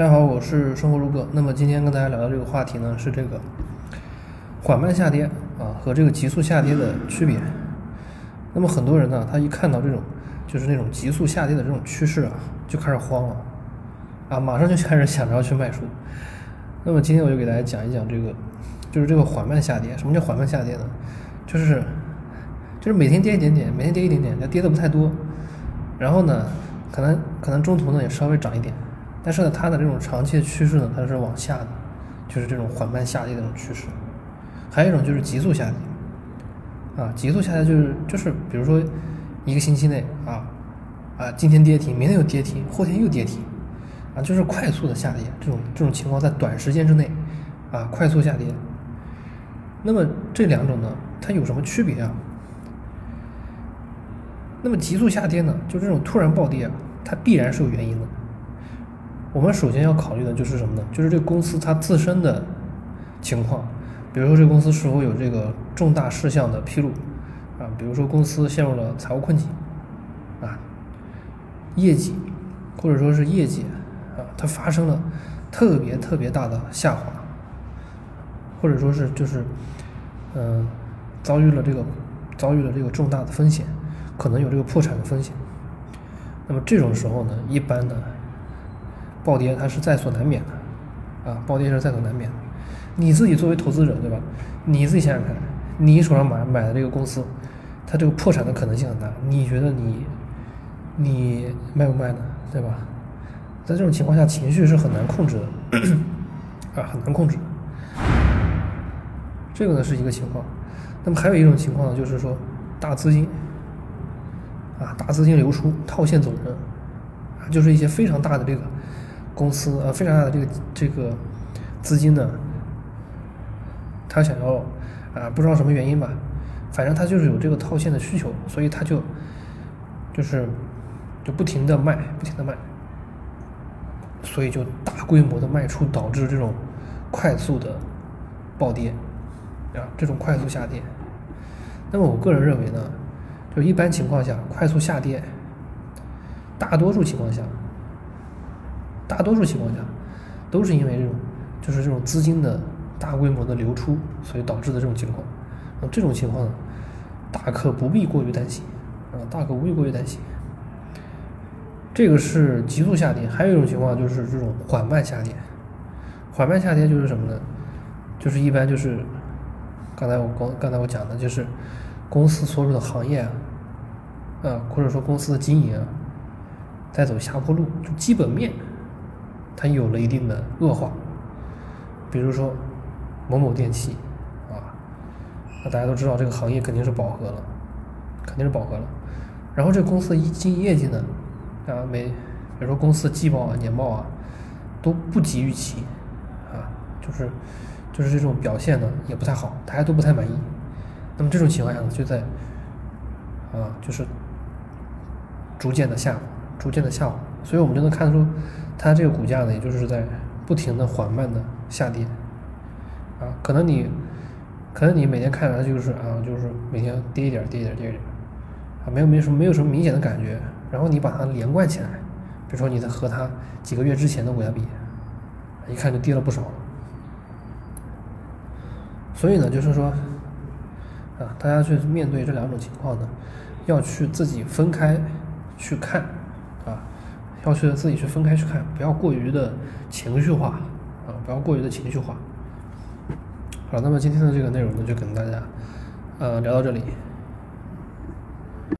大家好，我是生活如歌。那么今天跟大家聊的这个话题呢，是这个缓慢下跌啊和这个急速下跌的区别。那么很多人呢，他一看到这种就是那种急速下跌的这种趋势啊，就开始慌了啊，马上就开始想着要去卖出。那么今天我就给大家讲一讲这个，就是这个缓慢下跌。什么叫缓慢下跌呢？就是就是每天跌一点点，每天跌一点点，它跌的不太多。然后呢，可能可能中途呢也稍微涨一点。但是呢，它的这种长期的趋势呢，它是往下的，就是这种缓慢下跌的这种趋势。还有一种就是急速下跌，啊，急速下跌就是就是比如说一个星期内啊啊，今天跌停，明天又跌停，后天又跌停，啊，就是快速的下跌。这种这种情况在短时间之内啊快速下跌。那么这两种呢，它有什么区别啊？那么急速下跌呢，就这种突然暴跌啊，它必然是有原因的。我们首先要考虑的就是什么呢？就是这个公司它自身的情况，比如说这公司是否有这个重大事项的披露啊，比如说公司陷入了财务困境啊，业绩或者说是业绩啊，它发生了特别特别大的下滑，或者说是就是嗯遭遇了这个遭遇了这个重大的风险，可能有这个破产的风险。那么这种时候呢，一般呢。暴跌它是在所难免的，啊，暴跌是在所难免的。你自己作为投资者，对吧？你自己想想看，你手上买买的这个公司，它这个破产的可能性很大，你觉得你你卖不卖呢？对吧？在这种情况下，情绪是很难控制的，啊，很难控制。这个呢是一个情况。那么还有一种情况呢，就是说大资金，啊，大资金流出，套现走人，就是一些非常大的这个。公司呃非常大的这个这个资金呢，他想要啊不知道什么原因吧，反正他就是有这个套现的需求，所以他就就是就不停的卖，不停的卖，所以就大规模的卖出，导致这种快速的暴跌啊，这种快速下跌。那么我个人认为呢，就一般情况下快速下跌，大多数情况下。大多数情况下，都是因为这种，就是这种资金的大规模的流出，所以导致的这种情况。那这种情况呢，大可不必过于担心，啊，大可不必过于担心。这个是急速下跌，还有一种情况就是这种缓慢下跌。缓慢下跌就是什么呢？就是一般就是刚才我刚刚才我讲的，就是公司所属的行业啊，啊，或者说公司的经营啊，在走下坡路，就基本面。它有了一定的恶化，比如说某某电器啊，那大家都知道这个行业肯定是饱和了，肯定是饱和了。然后这个公司一经业绩呢，啊每比如说公司季报啊、年报啊都不及预期，啊就是就是这种表现呢也不太好，大家都不太满意。那么这种情况下呢，就在啊就是逐渐的下滑逐渐的下滑，所以我们就能看出。它这个股价呢，也就是在不停的缓慢的下跌，啊，可能你，可能你每天看它就是啊，就是每天跌一点，跌一点，跌一点，啊，没有没什么没有什么明显的感觉，然后你把它连贯起来，比如说你在和它几个月之前的股价比，一看就跌了不少，所以呢，就是说，啊，大家去面对这两种情况呢，要去自己分开去看。要去自己去分开去看，不要过于的情绪化啊，不要过于的情绪化。好，那么今天的这个内容呢，就跟大家呃聊到这里，